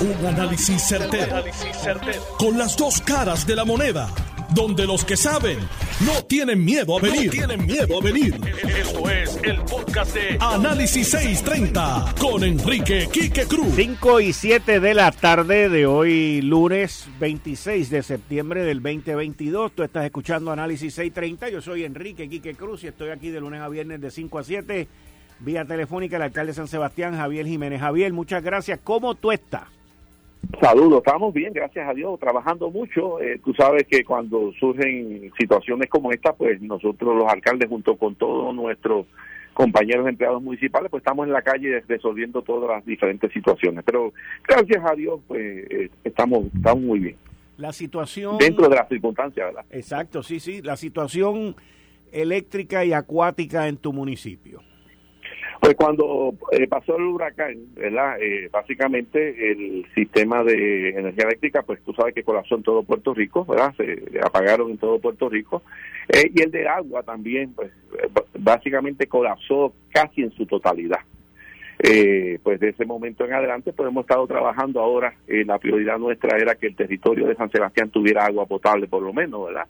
Un análisis certero, Con las dos caras de la moneda. Donde los que saben no tienen miedo a venir. tienen miedo a venir. Esto es el podcast de Análisis 630 con Enrique Quique Cruz. 5 y 7 de la tarde de hoy, lunes 26 de septiembre del 2022. Tú estás escuchando Análisis 630. Yo soy Enrique Quique Cruz y estoy aquí de lunes a viernes de 5 a 7 vía telefónica el alcalde de San Sebastián, Javier Jiménez. Javier, muchas gracias. ¿Cómo tú estás? Saludos, estamos bien, gracias a Dios, trabajando mucho. Eh, tú sabes que cuando surgen situaciones como esta, pues nosotros los alcaldes junto con todos nuestros compañeros empleados municipales, pues estamos en la calle resolviendo todas las diferentes situaciones. Pero gracias a Dios, pues eh, estamos, estamos muy bien. La situación... Dentro de las circunstancias, ¿verdad? Exacto, sí, sí. La situación eléctrica y acuática en tu municipio. Pues cuando eh, pasó el huracán, ¿verdad? Eh, básicamente el sistema de energía eléctrica, pues tú sabes que colapsó en todo Puerto Rico, ¿verdad? Se apagaron en todo Puerto Rico. Eh, y el de agua también, pues básicamente colapsó casi en su totalidad. pues de ese momento en adelante, pues hemos estado trabajando ahora, la prioridad nuestra era que el territorio de San Sebastián tuviera agua potable por lo menos, ¿verdad?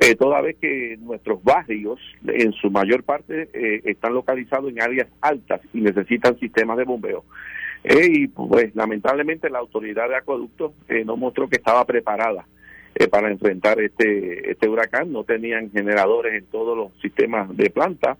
Eh, toda vez que nuestros barrios, en su mayor parte, eh, están localizados en áreas altas y necesitan sistemas de bombeo. Eh, y pues lamentablemente la autoridad de acueductos eh, no mostró que estaba preparada para enfrentar este, este huracán, no tenían generadores en todos los sistemas de planta,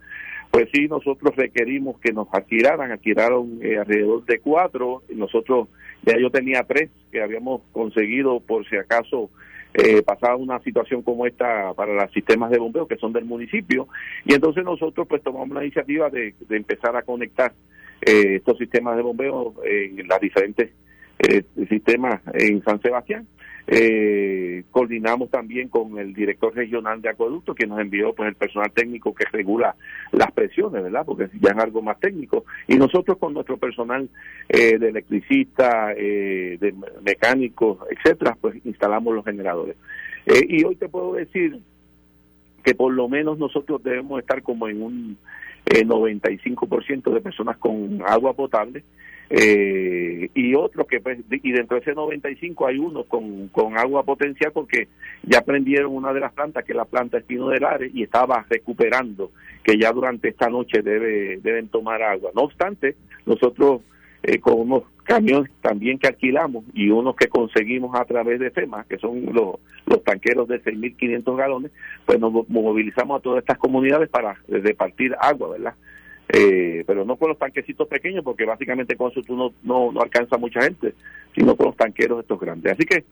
pues sí, nosotros requerimos que nos adquiraran, adquiraron alrededor de cuatro, nosotros ya yo tenía tres que habíamos conseguido por si acaso eh, una situación como esta para los sistemas de bombeo que son del municipio y entonces nosotros pues tomamos la iniciativa de, empezar a conectar eh, estos sistemas de bombeo en las diferentes eh, sistemas en San Sebastián eh, coordinamos también con el director regional de acueducto que nos envió pues el personal técnico que regula las presiones, ¿verdad? Porque ya es algo más técnico. Y nosotros con nuestro personal eh, de electricista, eh, de mecánicos, etcétera, pues instalamos los generadores. Eh, y hoy te puedo decir que por lo menos nosotros debemos estar como en un 95% de personas con agua potable eh, y otros que pues, y dentro de ese 95 hay unos con, con agua potencial porque ya prendieron una de las plantas que es la planta Espino del Ares y estaba recuperando que ya durante esta noche debe deben tomar agua no obstante nosotros eh, con unos camiones también que alquilamos y unos que conseguimos a través de FEMA, que son los, los tanqueros de 6.500 galones, pues nos movilizamos a todas estas comunidades para repartir agua, ¿verdad? Eh, pero no con los tanquecitos pequeños, porque básicamente con eso tú no, no, alcanza mucha gente, sino con los tanqueros estos grandes. Así que,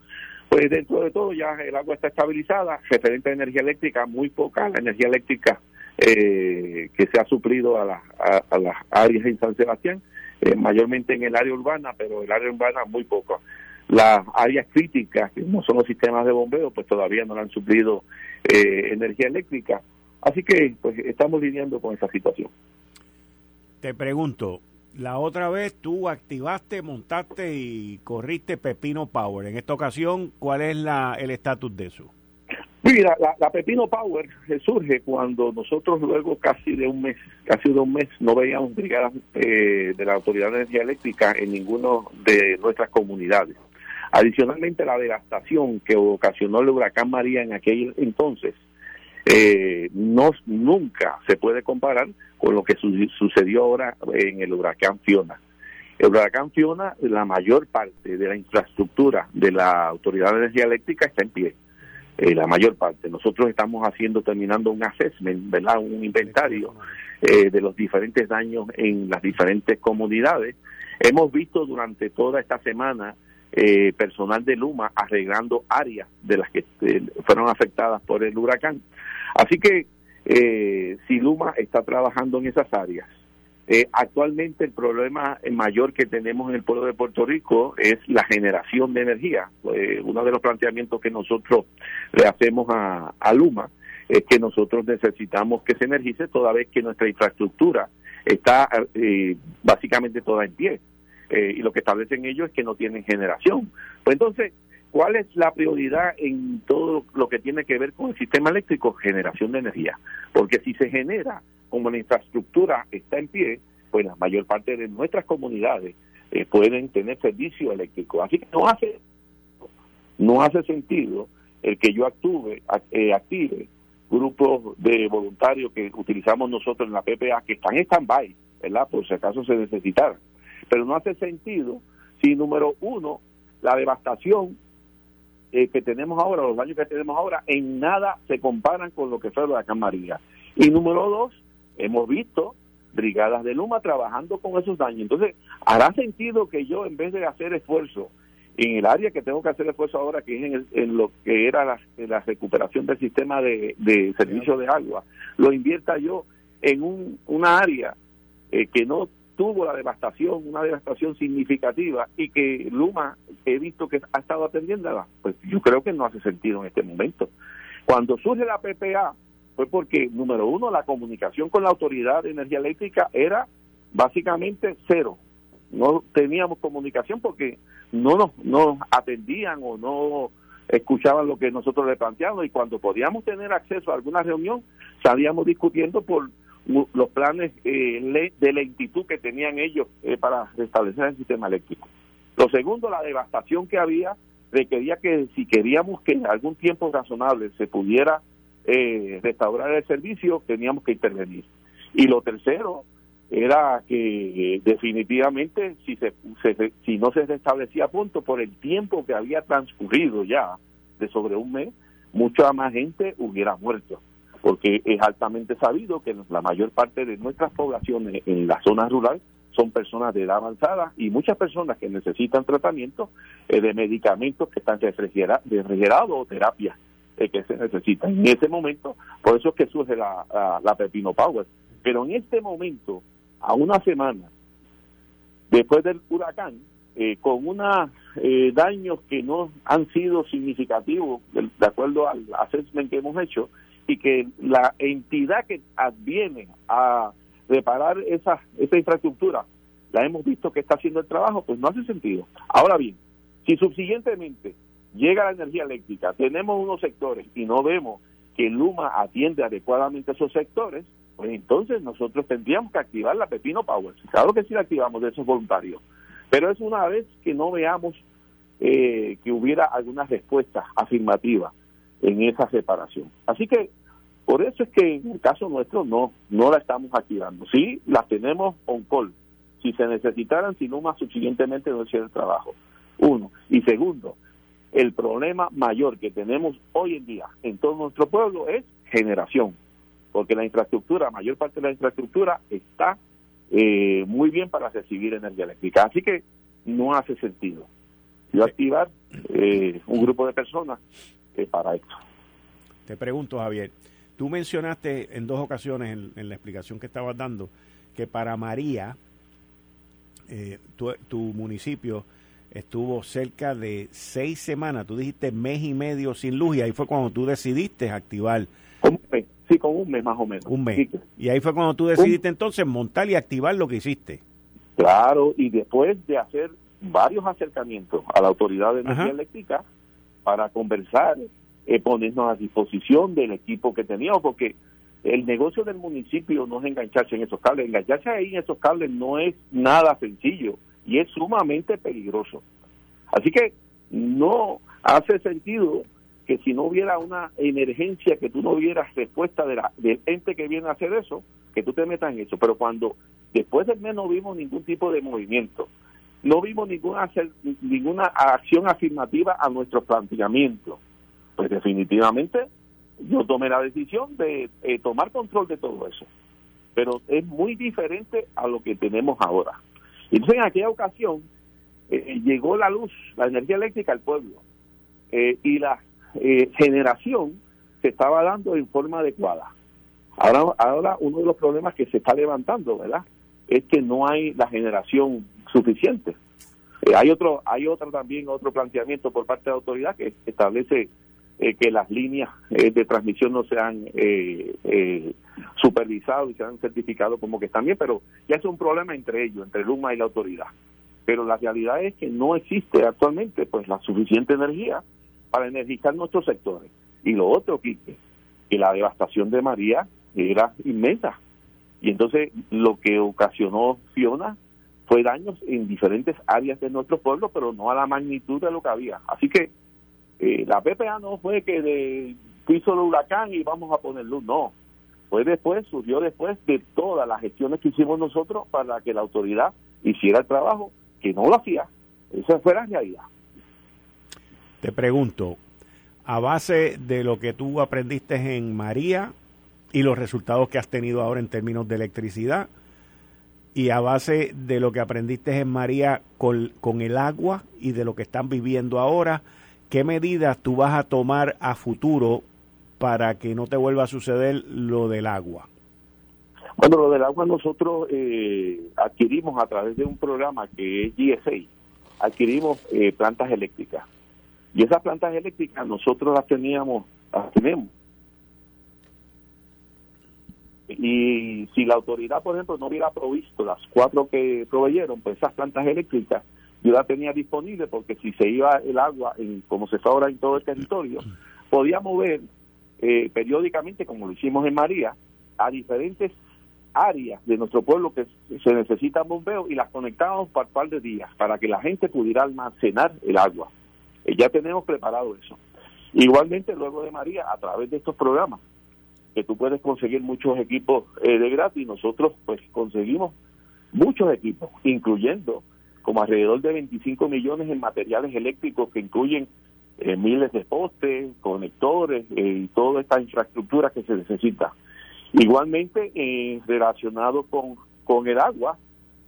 pues dentro de todo ya el agua está estabilizada, referente a energía eléctrica, muy poca la energía eléctrica eh, que se ha suplido a, a, las áreas en San Sebastián, eh, mayormente en el área urbana, pero el área urbana muy poco. Las áreas críticas, que no son los sistemas de bombeo, pues todavía no han suplido energía eléctrica. Así que pues estamos lidiando con esa situación. Te pregunto, la otra vez tú activaste, montaste y corriste Pepino Power. En esta ocasión, ¿cuál es la, el estatus de eso? Mira, la, Pepino Power surge cuando nosotros luego casi de un mes, casi de un mes, no veíamos brigadas eh, de la Autoridad de Energía Eléctrica en ninguno de nuestras comunidades. Adicionalmente, la devastación que ocasionó el huracán María en aquel entonces eh, no nunca se puede comparar con lo que sucedió ahora en el huracán Fiona. El huracán Fiona, la mayor parte de la infraestructura de la Autoridad de Energía Eléctrica está en pie. Eh, la mayor parte. Nosotros estamos haciendo, terminando un assessment, ¿verdad? Un inventario eh, de los diferentes daños en las diferentes comunidades. Hemos visto durante toda esta semana eh, personal de Luma arreglando áreas de las que fueron afectadas por el huracán. Así que eh, si Luma está trabajando en esas áreas, eh, actualmente el problema mayor que tenemos en el pueblo de Puerto Rico es la generación de energía. Eh, uno de los planteamientos que nosotros le hacemos a, Luma es que nosotros necesitamos que se energice toda vez que nuestra infraestructura está básicamente toda en pie. Y lo que establecen ellos es que no tienen generación. Pues entonces, ¿Cuál es la prioridad en todo lo que tiene que ver con el sistema eléctrico? Generación de energía. Porque si se genera, como la infraestructura está en pie, pues la mayor parte de nuestras comunidades eh, pueden tener servicio eléctrico. Así que no hace, no hace sentido el que yo actúe, eh, active grupos de voluntarios que utilizamos nosotros en la PPA que están en stand-by, ¿verdad? Por si acaso se necesitara. Pero no hace sentido si, número uno, la devastación eh, que tenemos ahora, los daños que tenemos ahora, en nada se comparan con lo que fue la María. Y número dos, hemos visto brigadas de Luma trabajando con esos daños. Entonces, hará sentido que yo, en vez de hacer esfuerzo en el área que tengo que hacer esfuerzo ahora, que es en, lo que era la, la, recuperación del sistema de, de servicio de agua, lo invierta yo en un, una área eh, que no tuvo la devastación, una devastación significativa y que Luma he visto que ha estado atendiéndola, pues yo creo que no hace sentido en este momento. Cuando surge la PPA fue porque, número uno, la comunicación con la Autoridad de Energía Eléctrica era básicamente cero. No teníamos comunicación porque no nos, nos atendían o no escuchaban lo que nosotros le planteábamos y cuando podíamos tener acceso a alguna reunión, salíamos discutiendo por los planes eh, de lentitud que tenían ellos eh, para restablecer el sistema eléctrico. Lo segundo, la devastación que había requería que si queríamos que en algún tiempo razonable se pudiera eh, restaurar el servicio, teníamos que intervenir. Y lo tercero era que definitivamente si, se, si no se restablecía a punto por el tiempo que había transcurrido ya de sobre un mes, mucha más gente hubiera muerto porque es altamente sabido que la mayor parte de nuestras poblaciones en la zona rural son personas de edad avanzada y muchas personas que necesitan tratamiento eh, de medicamentos que están refrigerados o terapias eh, que se necesitan. En ese momento, por eso es que surge la, la, Pepino Power. Pero en este momento, a una semana después del huracán, eh, con unos daños que no han sido significativos, de, de, acuerdo al assessment que hemos hecho, y que la entidad que adviene a reparar esa, esa infraestructura, la hemos visto que está haciendo el trabajo, pues no hace sentido. Ahora bien, si subsiguientemente llega la energía eléctrica, tenemos unos sectores y no vemos que Luma atiende adecuadamente esos sectores, pues entonces nosotros tendríamos que activar la Pepino Power. Claro que sí la activamos de esos voluntarios, pero es una vez que no veamos eh, que hubiera alguna respuesta afirmativa en esa separación. Así que por eso es que en el caso nuestro no, no la estamos activando. Sí, las tenemos on call. Si se necesitaran, si no más suficientemente no hiciera el trabajo. Uno. Y segundo, el problema mayor que tenemos hoy en día en todo nuestro pueblo es generación. Porque la infraestructura, mayor parte de la infraestructura está eh, muy bien para recibir energía eléctrica. Así que no hace sentido yo activar eh, un grupo de personas para esto. Te pregunto, Javier, tú mencionaste en dos ocasiones en, la explicación que estabas dando que para María, eh, tu, municipio estuvo cerca de seis semanas, tú dijiste mes y medio sin luz y ahí fue cuando tú decidiste activar. Un mes, sí, con un mes más o menos. Un mes. Y ahí fue cuando tú decidiste entonces montar y activar lo que hiciste. Claro, y después de hacer varios acercamientos a la Autoridad de Energía Eléctrica, para conversar, eh, ponernos a disposición del equipo que teníamos, porque el negocio del municipio no es engancharse en esos cables, engancharse ahí en esos cables no es nada sencillo y es sumamente peligroso. Así que no hace sentido que si no hubiera una emergencia, que tú no hubieras respuesta de la, del ente que viene a hacer eso, que tú te metas en eso. Pero cuando después del mes no vimos ningún tipo de movimiento, no vimos ninguna, ninguna acción afirmativa a nuestro planteamiento. Pues definitivamente yo tomé la decisión de eh, tomar control de todo eso. Pero es muy diferente a lo que tenemos ahora. Entonces en aquella ocasión eh, llegó la luz, la energía eléctrica al pueblo eh, y la generación se estaba dando en forma adecuada. Ahora, ahora uno de los problemas que se está levantando, ¿verdad? Es que no hay la generación suficiente. Eh, hay otro, hay otro también otro planteamiento por parte de la autoridad que establece eh, que las líneas eh, de transmisión no sean supervisadas y sean certificados como que están bien, pero ya es un problema entre ellos, entre Luma y la autoridad. Pero la realidad es que no existe actualmente pues la suficiente energía para energizar nuestros sectores. Y lo otro, que que la devastación de María era inmensa. Y entonces lo que ocasionó Fiona fue daños en diferentes áreas de nuestro pueblo, pero no a la magnitud de lo que había. Así que eh, la PPA no fue que de, hizo el huracán y vamos a poner luz, no. Fue después, surgió después de todas las gestiones que hicimos nosotros para que la autoridad hiciera el trabajo, que no lo hacía. Esa fue la realidad. Te pregunto, a base de lo que tú aprendiste en María y los resultados que has tenido ahora en términos de electricidad, y a base de lo que aprendiste en María con, el agua y de lo que están viviendo ahora, ¿qué medidas tú vas a tomar a futuro para que no te vuelva a suceder lo del agua? Bueno, lo del agua nosotros eh, adquirimos a través de un programa que es GSA, adquirimos eh, plantas eléctricas. Y esas plantas eléctricas nosotros las teníamos, las tenemos. Y si la autoridad, por ejemplo, no hubiera provisto las cuatro que proveyeron, pues esas plantas eléctricas yo las tenía disponible porque si se iba el agua, en, como se está ahora en todo el territorio, podía mover eh, periódicamente, como lo hicimos en María, a diferentes áreas de nuestro pueblo que se necesitan bombeos y las conectábamos por par de días para que la gente pudiera almacenar el agua. Eh, ya tenemos preparado eso. Igualmente, luego de María, a través de estos programas, que tú puedes conseguir muchos equipos eh, de gratis, nosotros pues conseguimos muchos equipos, incluyendo como alrededor de 25 millones en materiales eléctricos que incluyen eh, miles de postes, conectores y toda esta infraestructura que se necesita. Igualmente, eh, relacionado con, con el agua,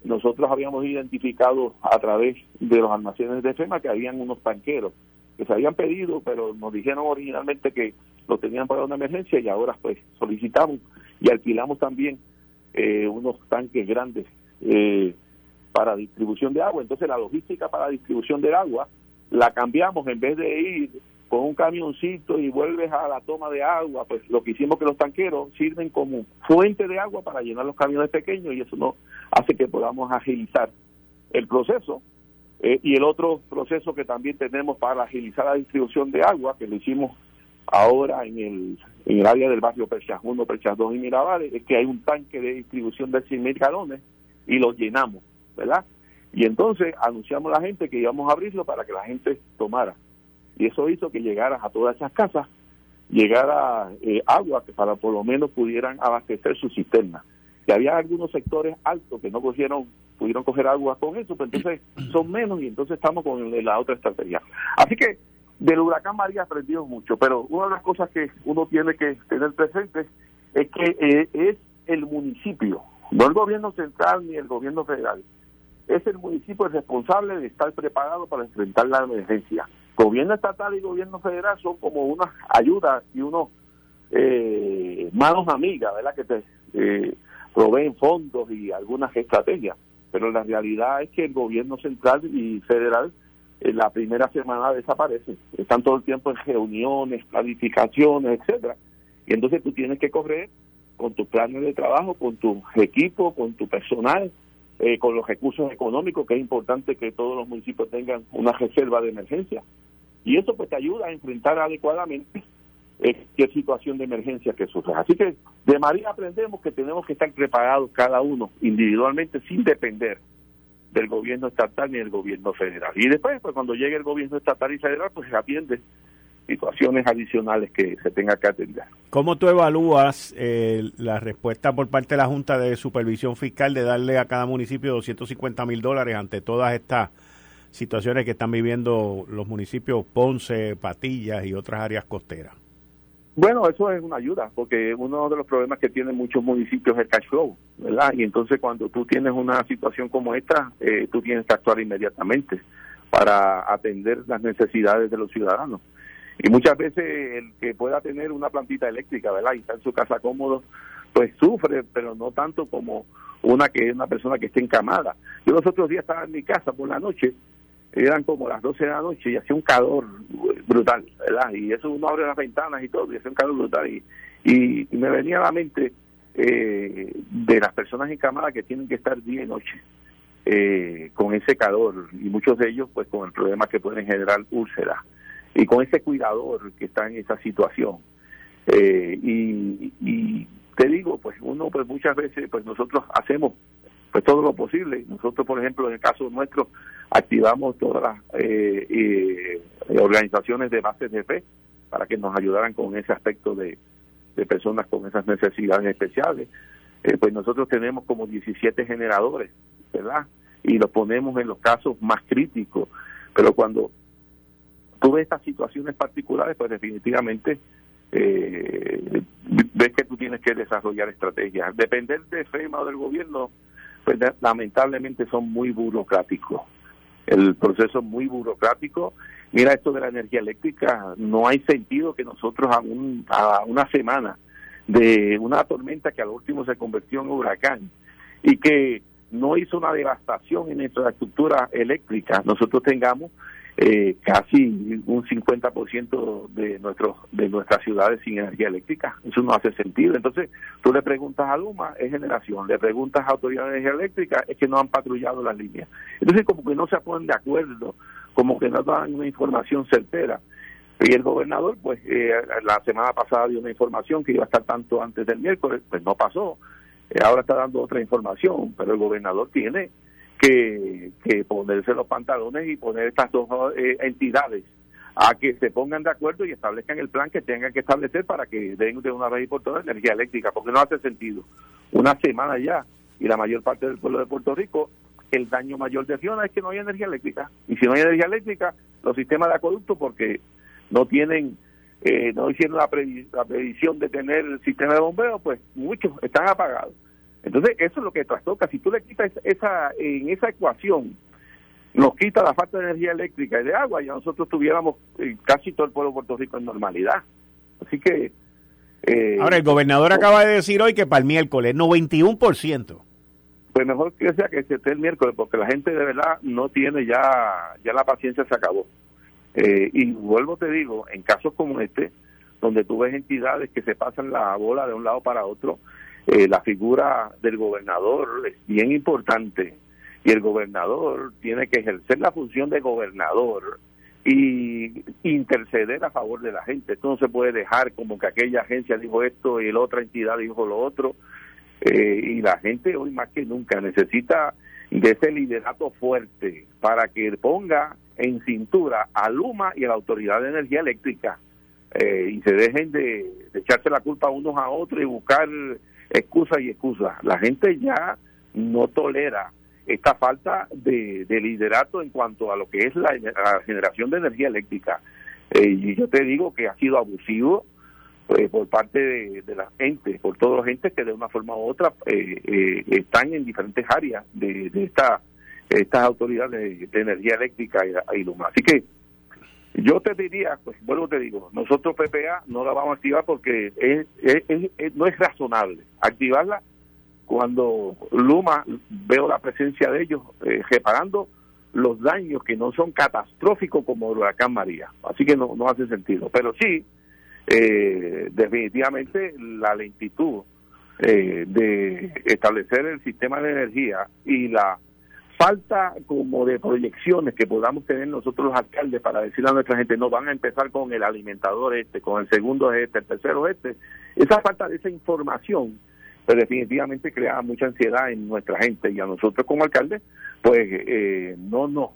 nosotros habíamos identificado a través de los almacenes de FEMA que habían unos tanqueros que se habían pedido, pero nos dijeron originalmente que lo tenían para una emergencia y ahora pues solicitamos y alquilamos también eh, unos tanques grandes eh, para distribución de agua. Entonces la logística para distribución del agua la cambiamos en vez de ir con un camioncito y vuelves a la toma de agua, pues lo que hicimos que los tanqueros sirven como fuente de agua para llenar los camiones pequeños y eso no hace que podamos agilizar el proceso. Eh, y el otro proceso que también tenemos para agilizar la distribución de agua, que lo hicimos ahora en el, en el área del barrio Perchas 1, Perchas 2 y Miravares, es que hay un tanque de distribución de 100 mil galones y lo llenamos, ¿verdad? Y entonces anunciamos a la gente que íbamos a abrirlo para que la gente tomara y eso hizo que llegara a todas esas casas, llegara eh, agua que para por lo menos pudieran abastecer su cisterna. Y había algunos sectores altos que no cogieron, pudieron coger agua con eso, pero entonces son menos y entonces estamos con la otra estrategia. Así que del huracán María aprendido mucho, pero una de las cosas que uno tiene que tener presente es que eh, es el municipio, no el gobierno central ni el gobierno federal, es el municipio el responsable de estar preparado para enfrentar la emergencia gobierno estatal y gobierno federal son como unas ayudas y unos eh, manos amigas, ¿verdad? Que te eh, proveen fondos y algunas estrategias. Pero la realidad es que el gobierno central y federal en la primera semana desaparecen. Están todo el tiempo en reuniones, planificaciones, etcétera. Y entonces tú tienes que correr con tus planes de trabajo, con tu equipo, con tu personal, eh, con los recursos económicos, que es importante que todos los municipios tengan una reserva de emergencia. Y eso pues te ayuda a enfrentar adecuadamente cualquier situación de emergencia que surja. Así que de María aprendemos que tenemos que estar preparados cada uno individualmente sin depender del gobierno estatal ni del gobierno federal. Y después, pues cuando llegue el gobierno estatal y federal, pues se atiende situaciones adicionales que se tenga que atender. ¿Cómo tú evalúas eh, la respuesta por parte de la Junta de Supervisión Fiscal de darle a cada municipio 250 mil dólares ante todas estas situaciones que están viviendo los municipios Ponce, Patillas y otras áreas costeras? Bueno, eso es una ayuda, porque uno de los problemas que tienen muchos municipios es el cash flow, ¿verdad? Y entonces cuando tú tienes una situación como esta, eh, tú tienes que actuar inmediatamente para atender las necesidades de los ciudadanos. Y muchas veces el que pueda tener una plantita eléctrica, ¿verdad? Y está en su casa cómodo, pues sufre, pero no tanto como una que es una persona que esté encamada. Yo los otros días estaba en mi casa por la noche eran como las 12 de la noche y hacía un calor brutal, ¿verdad? Y eso uno abre las ventanas y todo, y hacía un calor brutal. Y, y, me venía a la mente eh, de las personas encamadas que tienen que estar día y noche eh, con ese calor, y muchos de ellos, pues, con el problema que pueden generar úlceras, y con ese cuidador que está en esa situación. Eh, y, y te digo, pues, uno, pues, muchas veces, pues, nosotros hacemos pues todo lo posible. Nosotros, por ejemplo, en el caso nuestro, activamos todas las eh, eh, organizaciones de bases de fe para que nos ayudaran con ese aspecto de, de personas con esas necesidades especiales. Eh, pues nosotros tenemos como 17 generadores, ¿verdad? Y los ponemos en los casos más críticos. Pero cuando tú ves estas situaciones particulares, pues definitivamente eh, ves que tú tienes que desarrollar estrategias. Depender de FEMA o del gobierno, pues lamentablemente son muy burocráticos. El proceso es muy burocrático. Mira esto de la energía eléctrica, no hay sentido que nosotros a, a una semana de una tormenta que al último se convirtió en huracán y que no hizo una devastación en nuestra estructura eléctrica, nosotros tengamos eh, casi un 50% de nuestros de nuestras ciudades sin energía eléctrica. Eso no hace sentido. Entonces, tú le preguntas a Luma, es generación. Le preguntas a Autoridad de Energía Eléctrica, es que no han patrullado las líneas. Entonces, como que no se ponen de acuerdo, como que no dan una información certera. Y el gobernador, pues, eh, la semana pasada dio una información que iba a estar tanto antes del miércoles, pues no pasó. Eh, ahora está dando otra información, pero el gobernador tiene que, ponerse los pantalones y poner estas dos eh, entidades a que se pongan de acuerdo y establezcan el plan que tengan que establecer para que den de una vez y por todas energía eléctrica, porque no hace sentido. Una semana ya y la mayor parte del pueblo de Puerto Rico, el daño mayor de Fiona es que no hay energía eléctrica. Y si no hay energía eléctrica, los sistemas de acueducto, porque no tienen, eh, no hicieron la, la previsión de tener el sistema de bombeo, pues muchos están apagados. Entonces, eso es lo que trastoca. Si tú le quitas esa, en esa ecuación, nos quita la falta de energía eléctrica y de agua, ya nosotros tuviéramos eh, casi todo el pueblo de Puerto Rico en normalidad. Así que... Eh, Ahora, el gobernador acaba de decir hoy que para el miércoles, 91%. Pues mejor que sea que se esté el miércoles, porque la gente de verdad no tiene ya, ya la paciencia se acabó. Eh, y vuelvo te digo, en casos como este, donde tú ves entidades que se pasan la bola de un lado para otro, eh, la figura del gobernador es bien importante y el gobernador tiene que ejercer la función de gobernador y interceder a favor de la gente. Esto no se puede dejar como que aquella agencia dijo esto y la otra entidad dijo lo otro. Eh, y la gente hoy más que nunca necesita de ese liderato fuerte para que ponga en cintura a Luma y a la Autoridad de Energía Eléctrica eh, y se dejen de, de, echarse la culpa unos a otros y buscar excusas y excusas. La gente ya no tolera esta falta de, liderato en cuanto a lo que es la, generación de energía eléctrica. Eh, y yo te digo que ha sido abusivo eh, por parte de, la gente, por todos los gente que de una forma u otra eh, están en diferentes áreas de, esta, estas autoridades de, energía eléctrica y, y Luma. Así que yo te diría, pues vuelvo te digo, nosotros PPA no la vamos a activar porque es, no es razonable activarla cuando Luma veo la presencia de ellos eh, reparando los daños que no son catastróficos como el huracán María. Así que no, no hace sentido. Pero sí, eh, definitivamente la lentitud eh, de establecer el sistema de energía y la falta como de proyecciones que podamos tener nosotros los alcaldes para decirle a nuestra gente, no van a empezar con el alimentador este, con el segundo este, el tercero este. Esa falta de esa información, pues definitivamente crea mucha ansiedad en nuestra gente y a nosotros como alcaldes, pues eh, no nos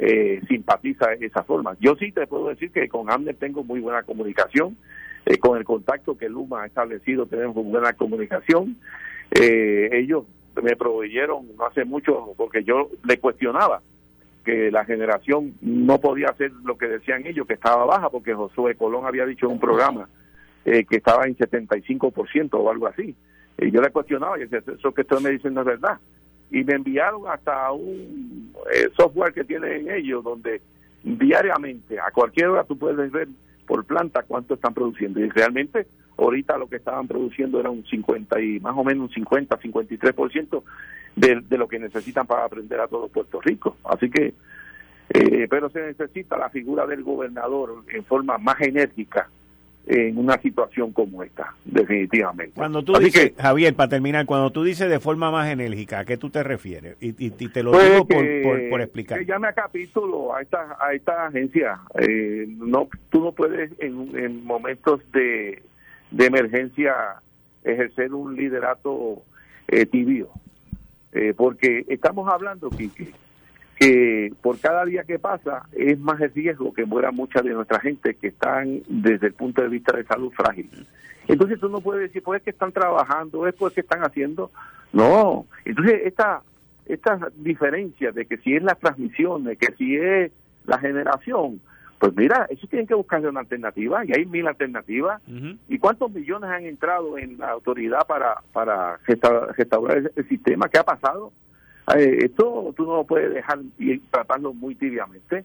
eh, simpatiza esa forma. Yo sí te puedo decir que con AMNER tengo muy buena comunicación, eh, con el contacto que Luma ha establecido tenemos buena comunicación. Eh, ellos me proveyeron no hace mucho, porque yo le cuestionaba que la generación no podía hacer lo que decían ellos, que estaba baja, porque Josué Colón había dicho en un programa eh, que estaba en 75% o algo así. Y yo le cuestionaba, y eso que ustedes me dicen no es verdad. Y me enviaron hasta un eh, software que tienen ellos, donde diariamente, a cualquier hora, tú puedes ver por planta cuánto están produciendo. Y realmente ahorita lo que estaban produciendo era un 50 y más o menos un 50, 53% de, de lo que necesitan para aprender a todo Puerto Rico. Así que, eh, pero se necesita la figura del gobernador en forma más enérgica en una situación como esta, definitivamente. Cuando tú dices, Javier, para terminar, cuando tú dices de forma más enérgica, ¿a qué tú te refieres? Y, te lo pues digo por, por, explicar. Que llame a capítulo a esta, a esta agencia. Eh, no, tú no puedes en, en momentos de, de emergencia ejercer un liderato eh, tibio. eh, porque estamos hablando, Kiki, que por cada día que pasa es más el riesgo que muera mucha de nuestra gente que están desde el punto de vista de salud frágil. Entonces tú no puedes decir, pues es que están trabajando, es pues que están haciendo. No, entonces esta, esta diferencia de que si es la transmisión, de que si es la generación, pues mira, eso tienen que buscarle una alternativa y hay mil alternativas. ¿Y cuántos millones han entrado en la autoridad para, para restaurar el, sistema? ¿Qué ha pasado? Eh, esto tú no lo puedes dejar y tratarlo muy tibiamente.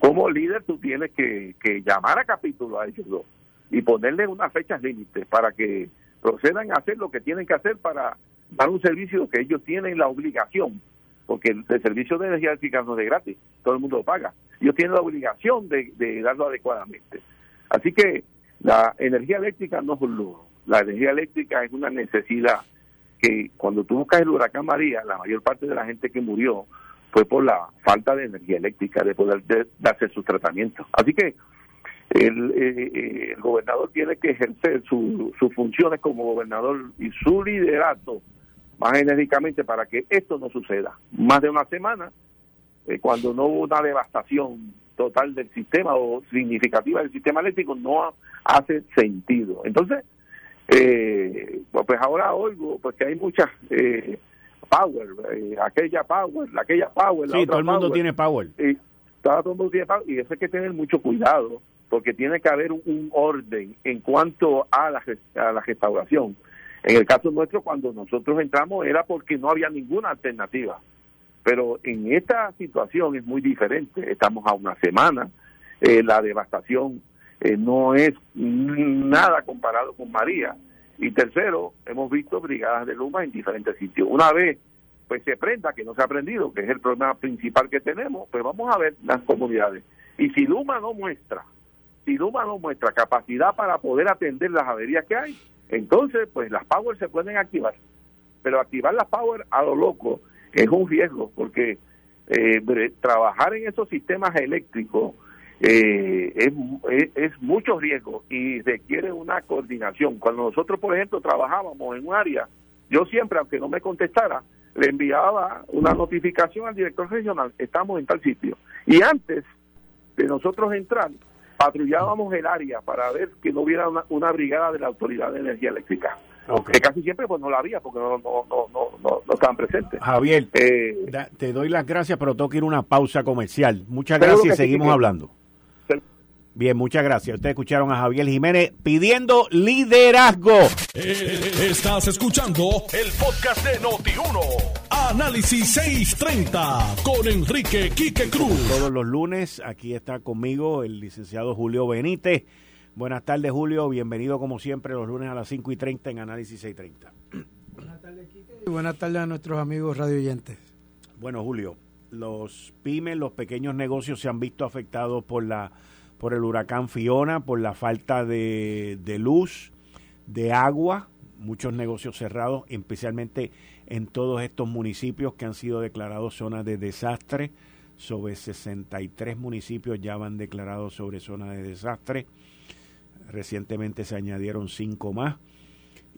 Como líder tú tienes que, que llamar a capítulo a ellos dos y ponerle unas fechas límites para que procedan a hacer lo que tienen que hacer para dar un servicio que ellos tienen la obligación, porque el, servicio de energía eléctrica no es de gratis, todo el mundo lo paga. Ellos tienen la obligación de, darlo adecuadamente. Así que la energía eléctrica no es un lujo, la energía eléctrica es una necesidad que cuando tú buscas el huracán María, la mayor parte de la gente que murió fue por la falta de energía eléctrica, de poder darse sus tratamientos. Así que eh, eh, el gobernador tiene que ejercer sus funciones como gobernador y su liderato más enérgicamente para que esto no suceda. Más de una semana, eh, cuando no hubo una devastación total del sistema o significativa del sistema eléctrico, no hace sentido. Entonces, eh, pues ahora oigo pues que hay muchas eh, power, aquella power, aquella power. Sí, todo el mundo tiene power. Y, todo el mundo tiene power y eso hay que tener mucho cuidado porque tiene que haber un, orden en cuanto a la, a la restauración. En el caso nuestro, cuando nosotros entramos era porque no había ninguna alternativa. Pero en esta situación es muy diferente. Estamos a una semana. Eh, la devastación eh, no es nada comparado con María. Y tercero, hemos visto brigadas de Luma en diferentes sitios. Una vez pues se prenda, que no se ha aprendido, que es el problema principal que tenemos, pues vamos a ver las comunidades. Y si Luma no muestra si Luma no muestra capacidad para poder atender las averías que hay, entonces pues las power se pueden activar. Pero activar las power a lo loco es un riesgo, porque eh, trabajar en esos sistemas eléctricos eh, es, es, mucho riesgo y requiere una coordinación. Cuando nosotros, por ejemplo, trabajábamos en un área, yo siempre, aunque no me contestara, le enviaba una notificación al director regional, estamos en tal sitio. Y antes de nosotros entrar, patrullábamos el área para ver que no hubiera una, brigada de la Autoridad de Energía Eléctrica. Que casi siempre pues no la había porque no, no, no, no, estaban presentes. Javier, eh, te doy las gracias, pero tengo que ir a una pausa comercial. Muchas gracias y seguimos hablando. Bien, muchas gracias. Ustedes escucharon a Javier Jiménez pidiendo liderazgo. Eh, estás escuchando el podcast de Noti1. Análisis 630 con Enrique Quique Cruz. Todos los lunes aquí está conmigo el licenciado Julio Benítez. Buenas tardes, Julio. Bienvenido como siempre los lunes a las 5 y 30 en Análisis 630. Buenas tardes, Quique. Y buenas tardes a nuestros amigos radioyentes. Bueno, Julio, los pymes, los pequeños negocios se han visto afectados por la por el huracán Fiona, por la falta de, luz, de agua, muchos negocios cerrados, especialmente en todos estos municipios que han sido declarados zonas de desastre. Sobre 63 municipios ya van declarados sobre zonas de desastre. Recientemente se añadieron cinco más.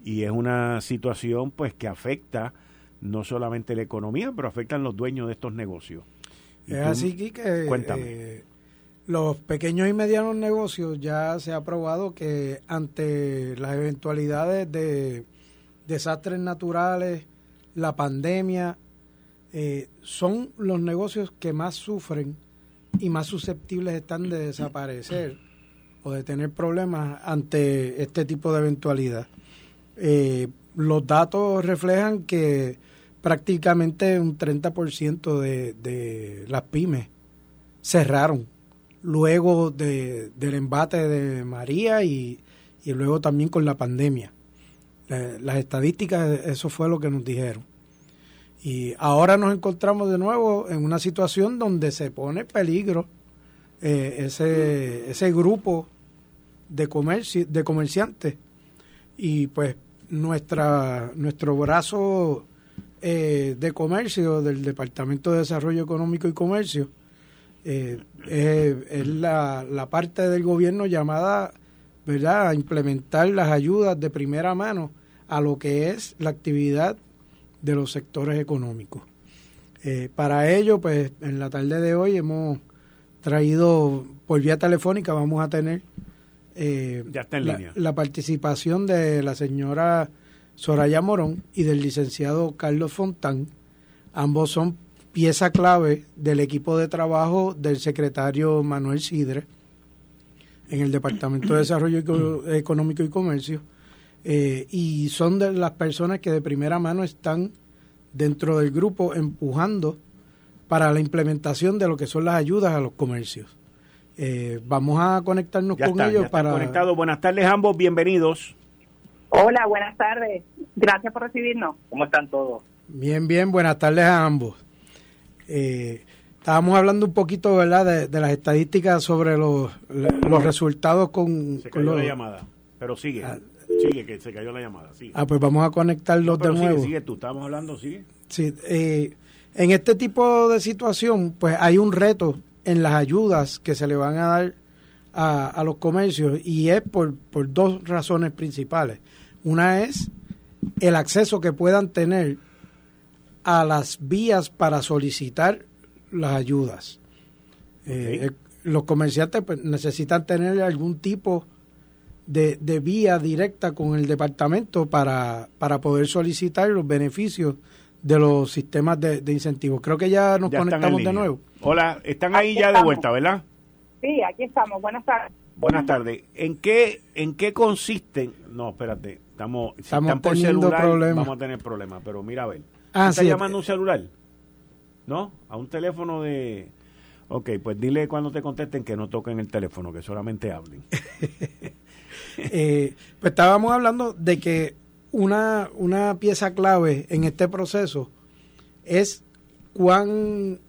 Y es una situación pues que afecta no solamente la economía, pero afectan los dueños de estos negocios. es así que cuéntame. Eh, los pequeños y medianos negocios ya se ha probado que ante las eventualidades de desastres naturales, la pandemia, eh, son los negocios que más sufren y más susceptibles están de desaparecer o de tener problemas ante este tipo de eventualidad. Eh, los datos reflejan que prácticamente un 30% de, de las pymes cerraron luego de, del embate de María y, luego también con la pandemia. las estadísticas, eso fue lo que nos dijeron. Y ahora nos encontramos de nuevo en una situación donde se pone en peligro eh, ese, ese grupo de, de comerciantes. Y pues nuestra, nuestro brazo eh, de comercio del Departamento de Desarrollo Económico y Comercio eh, es la, la, parte del gobierno llamada ¿verdad? a implementar las ayudas de primera mano a lo que es la actividad de los sectores económicos. Eh, para ello, pues en la tarde de hoy hemos traído por vía telefónica, vamos a tener eh, ya está en la, línea. la participación de la señora Soraya Morón y del licenciado Carlos Fontán. Ambos son pieza clave del equipo de trabajo del secretario Manuel Sidre en el Departamento de Desarrollo Económico y Comercio. Eh, y son de las personas que de primera mano están dentro del grupo empujando para la implementación de lo que son las ayudas a los comercios. Eh, vamos a conectarnos con ellos para... Conectados. Buenas tardes ambos, bienvenidos. Hola, buenas tardes. Gracias por recibirnos. ¿Cómo están todos? Bien, bien, buenas tardes a ambos. Eh, estábamos hablando un poquito, ¿verdad?, de, las estadísticas sobre los, los resultados con... Se cayó la llamada, pero sigue. Ah, sigue, que se cayó la llamada. Sigue. Ah, pues vamos a conectarlos de nuevo. Sigue, sigue, tú estamos hablando, sigue. Sí, eh, en este tipo de situación, pues hay un reto en las ayudas que se le van a dar a, a los comercios y es por, por dos razones principales. Una es el acceso que puedan tener a las vías para solicitar las ayudas. Eh, los comerciantes pues, necesitan tener algún tipo de, de, vía directa con el departamento para, para poder solicitar los beneficios de los sistemas de, incentivos. Creo que ya nos conectamos de nuevo. Hola, están ahí ya de vuelta, ¿verdad? Sí, aquí estamos. Buenas tardes. Buenas tardes. ¿En qué en qué consisten? No, espérate. Estamos, si están por celular, vamos a tener problemas, pero mira a ver. Ah, ¿Está llamando un celular? ¿No? A un teléfono de... Ok, pues dile cuando te contesten que no toquen el teléfono, que solamente hablen. eh, pues estábamos hablando de que una, una pieza clave en este proceso es cuán,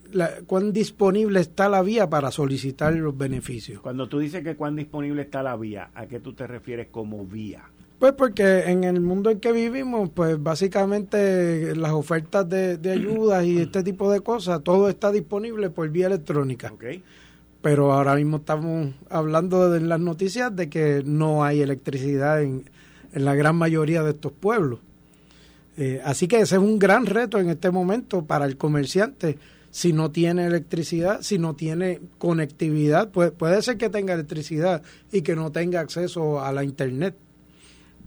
cuán disponible está la vía para solicitar los beneficios. Cuando tú dices que cuán disponible está la vía, ¿a qué tú te refieres como vía? Pues porque en el mundo en que vivimos, pues básicamente las ofertas de, de ayudas y este tipo de cosas, todo está disponible por vía electrónica. Pero ahora mismo estamos hablando en las noticias de que no hay electricidad en, en la gran mayoría de estos pueblos. Eh, así que ese es un gran reto en este momento para el comerciante. Si no tiene electricidad, si no tiene conectividad, puede, puede ser que tenga electricidad y que no tenga acceso a la internet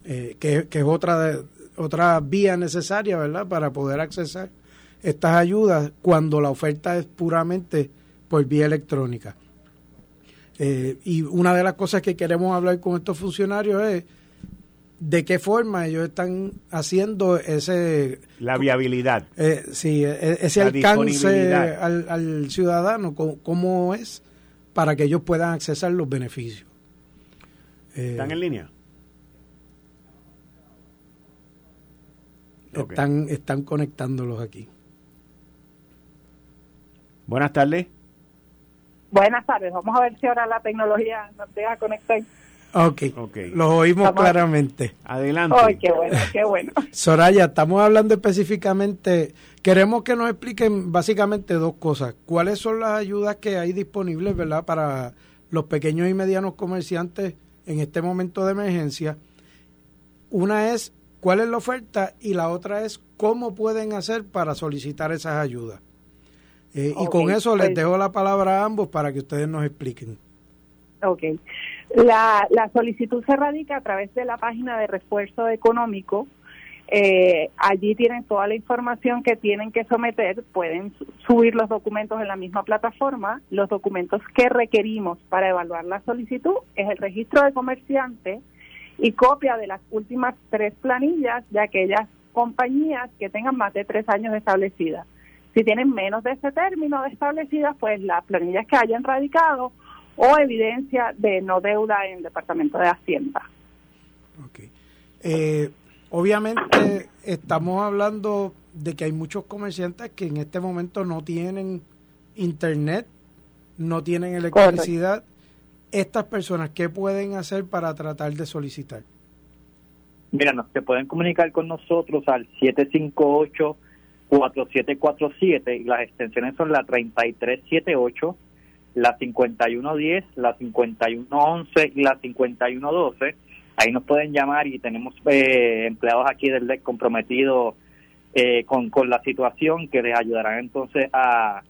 eh, que, es otra, otra vía necesaria, ¿verdad?, para poder accesar estas ayudas cuando la oferta es puramente por vía electrónica. Eh, y una de las cosas que queremos hablar con estos funcionarios es de qué forma ellos están haciendo ese... La viabilidad. Eh, sí, e, ese alcance al, al, ciudadano, cómo, es para que ellos puedan accesar los beneficios. ¿Están en línea? Están, están conectándolos aquí. Buenas tardes. Buenas tardes. Vamos a ver si ahora la tecnología nos deja conectar. Ok, okay. los oímos claramente. Adelante. Ay, qué bueno, qué bueno. Soraya, estamos hablando específicamente, queremos que nos expliquen básicamente dos cosas. ¿Cuáles son las ayudas que hay disponibles, verdad, para los pequeños y medianos comerciantes en este momento de emergencia? Una es cuál es la oferta y la otra es cómo pueden hacer para solicitar esas ayudas. Eh, y con eso les pues dejo la palabra a ambos para que ustedes nos expliquen. Ok. La, la solicitud se radica a través de la página de refuerzo económico. Eh, allí tienen toda la información que tienen que someter, pueden subir los documentos en la misma plataforma. Los documentos que requerimos para evaluar la solicitud es el registro de comerciante, y copia de las últimas tres planillas de aquellas compañías que tengan más de tres años establecidas. Si tienen menos de ese término de establecidas, pues las planillas que hayan radicado o evidencia de no deuda en el Departamento de Hacienda. Okay. Eh, obviamente estamos hablando de que hay muchos comerciantes que en este momento no tienen internet, no tienen electricidad estas personas, ¿qué pueden hacer para tratar de solicitar? Mira, se pueden comunicar con nosotros al 758-4747 y las extensiones son la 3378, la 5110, la 5111 y la 5112. Ahí nos pueden llamar y tenemos eh, empleados aquí del DEC comprometidos eh, con, con la situación que les ayudarán entonces a,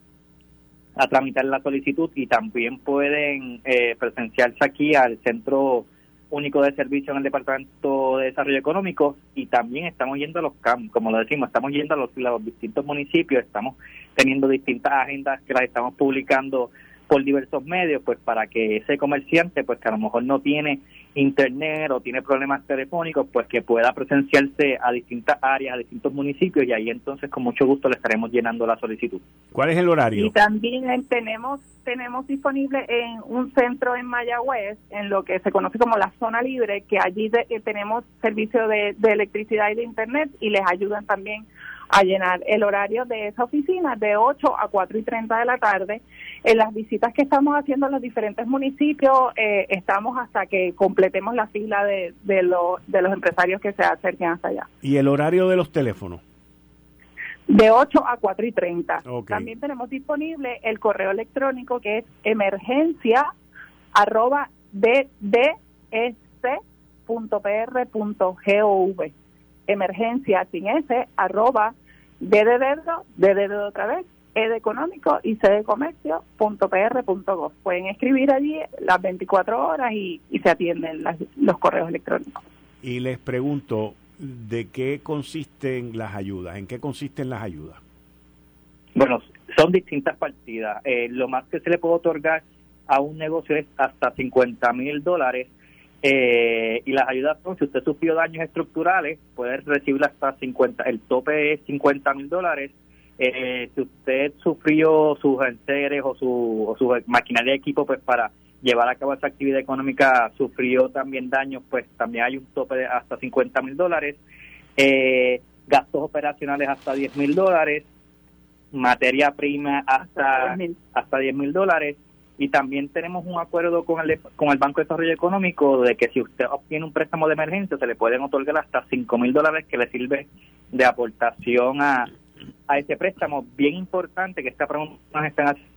a tramitar la solicitud y también pueden eh, presenciarse aquí al Centro Único de Servicio en el Departamento de Desarrollo Económico y también estamos yendo a los campos, como lo decimos, estamos yendo a los, a los distintos municipios, estamos teniendo distintas agendas que las estamos publicando por diversos medios, pues para que ese comerciante, pues que a lo mejor no tiene internet o tiene problemas telefónicos, pues que pueda presenciarse a distintas áreas, a distintos municipios y ahí entonces con mucho gusto le estaremos llenando la solicitud. ¿Cuál es el horario? Y también tenemos tenemos disponible en un centro en Mayagüez, en lo que se conoce como la zona libre, que allí eh, tenemos servicio de, de electricidad y de internet y les ayudan también a llenar el horario de esa oficina de 8 a 4 y 30 de la tarde. En las visitas que estamos haciendo en los diferentes municipios, eh, estamos hasta que completemos la fila de, de, de los empresarios que se acerquen hasta allá. ¿Y el horario de los teléfonos? De 8 a 4 y 30. También tenemos disponible el correo electrónico que es emergencia arroba emergencia sin s arroba D de dedo, D de dedo otra vez, E de económico y C de comercio punto PR punto Pueden escribir allí las 24 horas y, se atienden los correos electrónicos. Y les pregunto, ¿de qué consisten las ayudas? ¿En qué consisten las ayudas? Bueno, son distintas partidas. Eh, lo más que se le puede otorgar a un negocio es hasta 50 mil dólares eh, y las ayudas son, si usted sufrió daños estructurales, puede recibir hasta 50, el tope es 50 mil dólares. Eh, si usted sufrió sus enseres o su, o su maquinaria de equipo, pues para llevar a cabo esa actividad económica sufrió también daños, pues también hay un tope de hasta 50 mil dólares. Eh, gastos operacionales hasta 10 mil dólares. Materia prima hasta, hasta 10 mil dólares y también tenemos un acuerdo con el, con el Banco de Desarrollo Económico de que si usted obtiene un préstamo de emergencia se le pueden otorgar hasta 5 mil dólares que le sirve de aportación a, a ese préstamo. Bien importante que esta pregunta nos están haciendo.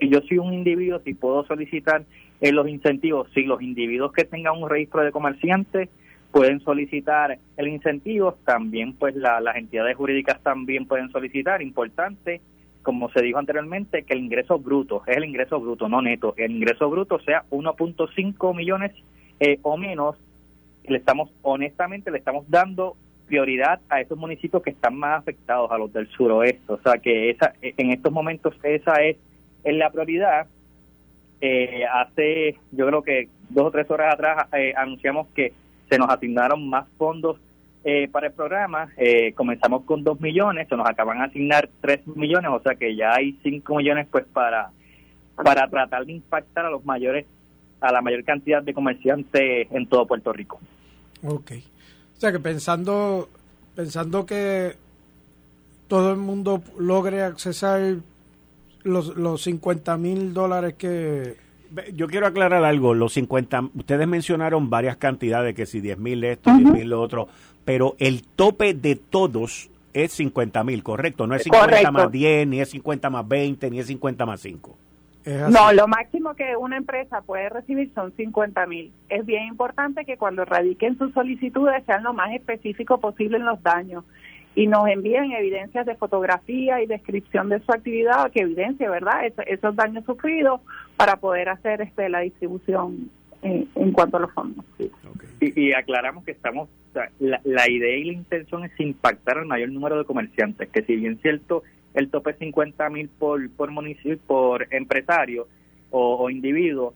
Si yo soy un individuo, si puedo solicitar en los incentivos, si los individuos que tengan un registro de comerciantes pueden solicitar el incentivo, también pues las entidades jurídicas también pueden solicitar, importante, como se dijo anteriormente, que el ingreso bruto, es el ingreso bruto, no neto, el ingreso bruto sea 1.5 millones eh, o menos, le estamos, honestamente, le estamos dando prioridad a esos municipios que están más afectados, a los del suroeste. O sea que esa, en estos momentos esa es, es la prioridad. Eh, hace, yo creo que dos o tres horas atrás eh, anunciamos que se nos asignaron más fondos eh, para el programa. Eh, comenzamos con 2 millones, se nos acaban de asignar 3 millones, o sea que ya hay 5 millones pues para, para tratar de impactar a los mayores, a la mayor cantidad de comerciantes en todo Puerto Rico. Ok. O sea que pensando, pensando que todo el mundo logre accesar los, los 50 mil dólares que yo quiero aclarar algo, los 50, ustedes mencionaron varias cantidades, que si 10 mil esto, 10 mil lo otro, pero el tope de todos es 50 mil, correcto, no es 50 más 10, ni es 50 más 20, ni es 50 más 5. No, lo máximo que una empresa puede recibir son 50 mil. Es bien importante que cuando radiquen sus solicitudes sean lo más específico posible en los daños y nos envíen evidencias de fotografía y descripción de su actividad que evidencia, ¿verdad?, esos daños sufridos para poder hacer este la distribución en, cuanto a los fondos. Y, aclaramos que estamos, la, idea y la intención es impactar al mayor número de comerciantes, que si bien cierto el tope es 50 mil por, por municipio, por empresario o, o individuo,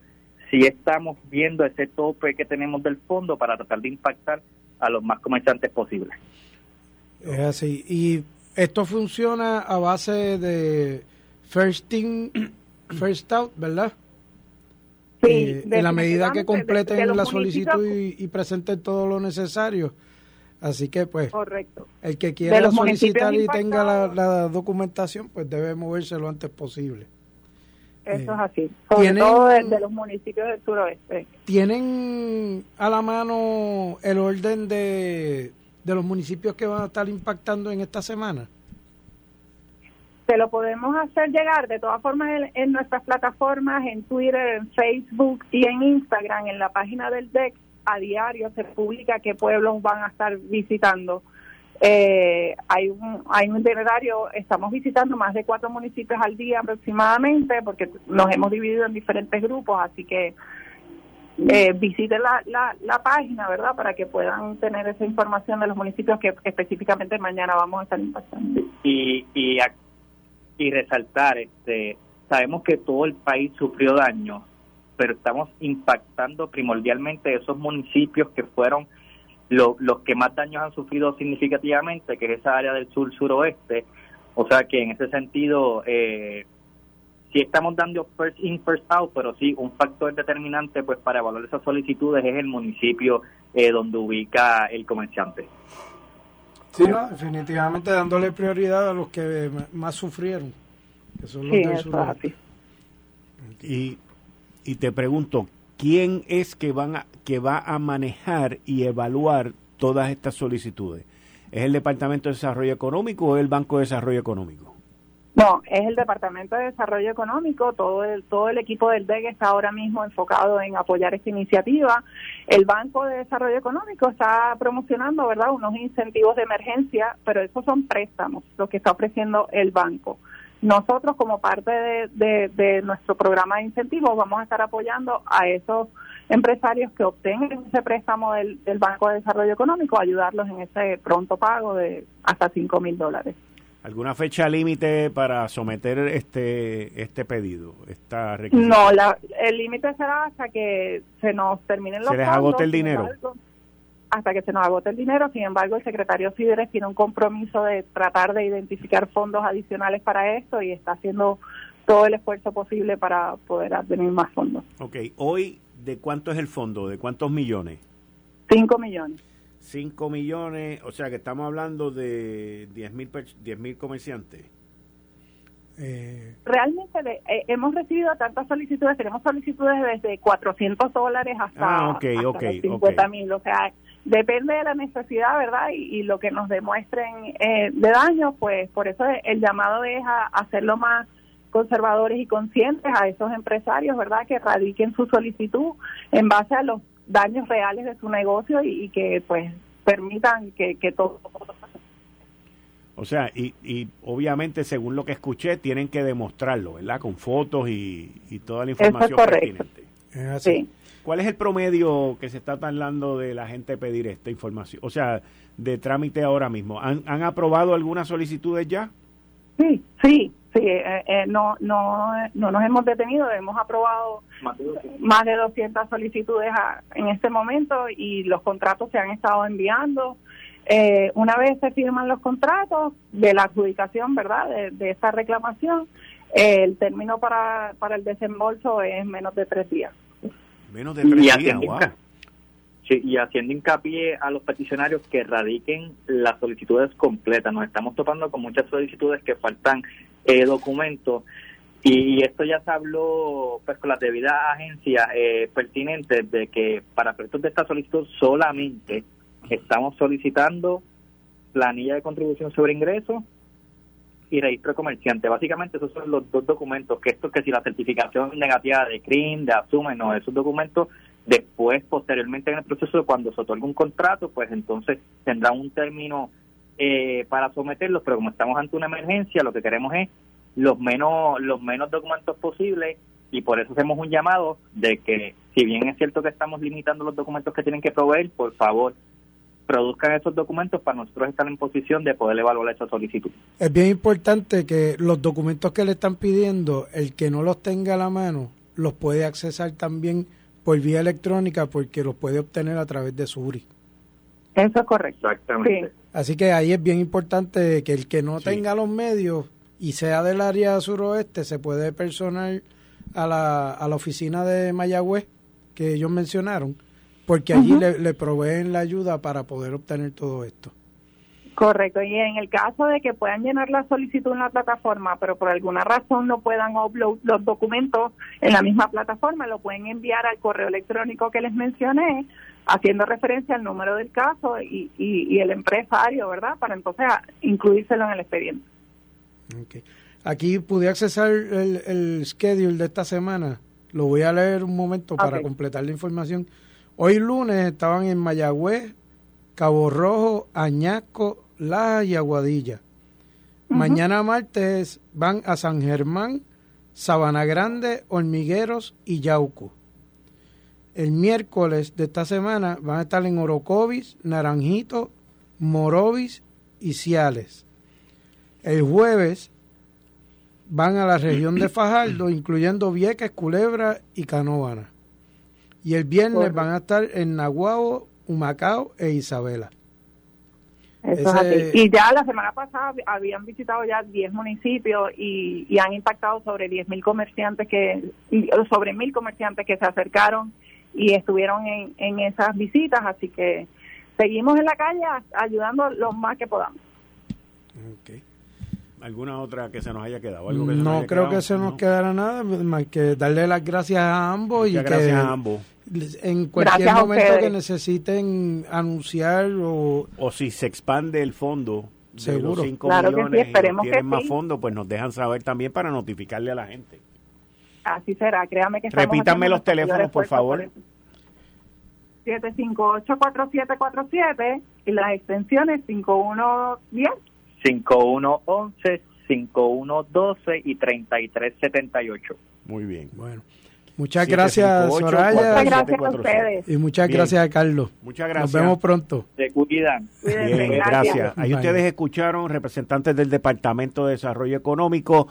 si estamos viendo ese tope que tenemos del fondo para tratar de impactar a los más comerciantes posibles. Es así. Y esto funciona a base de first in, first out, ¿verdad? Sí, eh, en la medida que completen la solicitud y, presenten todo lo necesario. Así que, pues, Correcto. el que quiera solicitar y tenga la, documentación, pues debe moverse lo antes posible. Eso es así, sobre todo de, los municipios del suroeste. ¿Tienen a la mano el orden de, de los municipios que van a estar impactando en esta semana? Se lo podemos hacer llegar de todas formas en, nuestras plataformas, en Twitter, en Facebook y en Instagram, en la página del DEC, a diario se publica qué pueblos van a estar visitando Eh, hay un hay un itinerario, estamos visitando más de cuatro municipios al día aproximadamente, porque nos hemos dividido en diferentes grupos, así que eh, visiten la, la, página, ¿verdad? Para que puedan tener esa información de los municipios que específicamente mañana vamos a estar impactando. Y, y, y resaltar, este sabemos que todo el país sufrió daño, pero estamos impactando primordialmente esos municipios que fueron los que más daños han sufrido significativamente, que es esa área del sur-suroeste. O sea que en ese sentido, eh, sí estamos dando first in, first out, pero sí un factor determinante pues para evaluar esas solicitudes es el municipio eh, donde ubica el comerciante. Sí, definitivamente dándole prioridad a los que más sufrieron, que son los del sureste. Y, y te pregunto, ¿quién es que, van a, que va a manejar y evaluar todas estas solicitudes? ¿Es el Departamento de Desarrollo Económico o el Banco de Desarrollo Económico? No, es el Departamento de Desarrollo Económico, todo el, todo el equipo del DEG está ahora mismo enfocado en apoyar esta iniciativa. El Banco de Desarrollo Económico está promocionando, ¿verdad?, unos incentivos de emergencia, pero esos son préstamos, lo que está ofreciendo el banco. Nosotros, como parte de, nuestro programa de incentivos, vamos a estar apoyando a esos empresarios que obtengan ese préstamo del, Banco de Desarrollo Económico, ayudarlos en ese pronto pago de hasta 5 mil dólares. ¿Alguna fecha límite para someter este este pedido? Esta no, el límite será hasta que se nos terminen los ¿Se les agote el dinero? hasta que se nos agote el dinero. Sin embargo, el secretario Fidesz tiene un compromiso de tratar de identificar fondos adicionales para esto y está haciendo todo el esfuerzo posible para poder obtener más fondos. Ok, hoy, ¿de cuánto es el fondo? ¿De cuántos millones? Cinco millones. Cinco millones, o sea que estamos hablando de diez mil, diez mil comerciantes. Eh, Realmente eh, hemos recibido tantas solicitudes, tenemos solicitudes desde 400 dólares hasta, ah, 50 mil, o sea, depende de la necesidad, ¿verdad? Y, lo que nos demuestren eh, de daño, pues por eso el llamado es a, hacerlo más conservadores y conscientes a esos empresarios, ¿verdad? Que radiquen su solicitud en base a los daños reales de su negocio y, que pues permitan que, que todo... O sea, y, y obviamente según lo que escuché, tienen que demostrarlo, ¿verdad? Con fotos y, y toda la información pertinente. Sí. ¿Cuál es el promedio que se está tardando de la gente pedir esta información? O sea, de trámite ahora mismo. ¿Han, han aprobado algunas solicitudes ya? Sí, sí, sí. Eh, eh, no, no, no nos hemos detenido. Hemos aprobado más de 200, solicitudes en este momento y los contratos se han estado enviando. Eh, una vez se firman los contratos de la adjudicación, ¿verdad?, de, de esta reclamación, el término para, para el desembolso es menos de tres días. Menos de tres días, Sí, y haciendo hincapié a los peticionarios que radiquen las solicitudes completas. Nos estamos topando con muchas solicitudes que faltan eh, documentos y esto ya se habló pues con las debidas agencias eh, pertinentes de que para efectos de esta solicitud solamente estamos solicitando planilla de contribución sobre ingresos y registro comerciante. Básicamente esos son los dos documentos, que esto que si la certificación negativa de CRIM, de ASUME, no, esos documentos después, posteriormente en el proceso, cuando se otorga un contrato, pues entonces tendrá un término eh, para someterlos, pero como estamos ante una emergencia, lo que queremos es los menos, los menos documentos posibles y por eso hacemos un llamado de que si bien es cierto que estamos limitando los documentos que tienen que proveer, por favor produzcan esos documentos para nosotros estar en posición de poder evaluar esa solicitud. Es bien importante que los documentos que le están pidiendo, el que no los tenga a la mano, los puede accesar también por vía electrónica porque los puede obtener a través de Suri. Eso es correcto. Exactamente. Así que ahí es bien importante que el que no tenga los medios y sea del área suroeste se puede personar a la, a la oficina de Mayagüez que ellos mencionaron porque allí le, proveen la ayuda para poder obtener todo esto. Correcto, y en el caso de que puedan llenar la solicitud en la plataforma, pero por alguna razón no puedan upload los documentos en la misma plataforma, lo pueden enviar al correo electrónico que les mencioné, haciendo referencia al número del caso y, y, el empresario, ¿verdad? Para entonces incluírselo en el expediente. Okay. Aquí pude accesar el, el schedule de esta semana. Lo voy a leer un momento para completar la información. Hoy lunes estaban en Mayagüez, Cabo Rojo, Añasco, Laja y Aguadilla. Mañana martes van a San Germán, Sabana Grande, Hormigueros y Yauco. El miércoles de esta semana van a estar en Orocovis, Naranjito, Morovis y Ciales. El jueves van a la región de Fajardo, incluyendo Vieques, Culebra y Canóvana. Y el viernes van a estar en Nahuabo, Humacao e Isabela. Y ya la semana pasada habían visitado ya 10 municipios y, han impactado sobre 10 mil comerciantes que, sobre mil comerciantes que se acercaron y estuvieron en, en esas visitas, así que seguimos en la calle ayudando lo más que podamos. ¿Alguna otra que se nos haya quedado? no creo que se nos quedara nada, más que darle las gracias a ambos y gracias a ambos en cualquier momento que necesiten anunciar o... O si se expande el fondo Seguro. de los claro millones y tienen más fondos, pues nos dejan saber también para notificarle a la gente. Así será, créame que Repítanme los teléfonos, por favor. 758-4747 y las extensiones 5110. 5111, 5112 y 3378. Muy bien. Bueno. Muchas gracias, Soraya. Muchas gracias a ustedes. Y muchas gracias a Carlos. Muchas gracias. Nos vemos pronto. Se cuidan. Bien, gracias. Ahí ustedes escucharon representantes del Departamento de Desarrollo Económico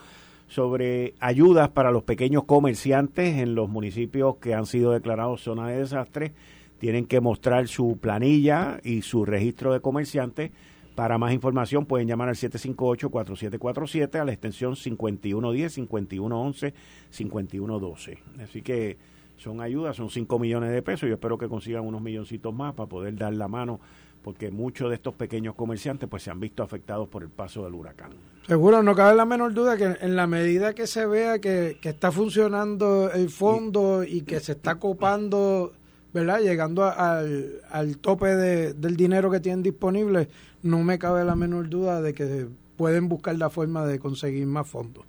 sobre ayudas para los pequeños comerciantes en los municipios que han sido declarados zona de desastre. Tienen que mostrar su planilla y su registro de comerciantes para más información pueden llamar al 758-4747 a la extensión 5110, 5111, 5112. Así que son ayudas, son 5 millones de pesos. Yo espero que consigan unos milloncitos más para poder dar la mano porque muchos de estos pequeños comerciantes pues se han visto afectados por el paso del huracán. Seguro, no cabe la menor duda que en la medida que se vea que, está funcionando el fondo y, que se está copando, ¿verdad? Llegando al, al tope de, del dinero que tienen disponible, no me cabe la menor duda de que pueden buscar la forma de conseguir más fondos.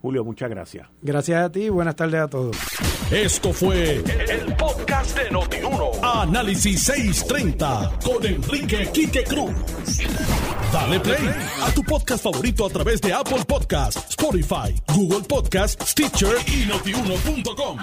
Julio, muchas gracias. Gracias a ti y buenas tardes a todos. Esto fue el, podcast de Notiuno. Análisis 630 con Enrique Quique Cruz. Dale play a tu podcast favorito a través de Apple Podcasts, Spotify, Google Podcasts, Stitcher y notiuno.com.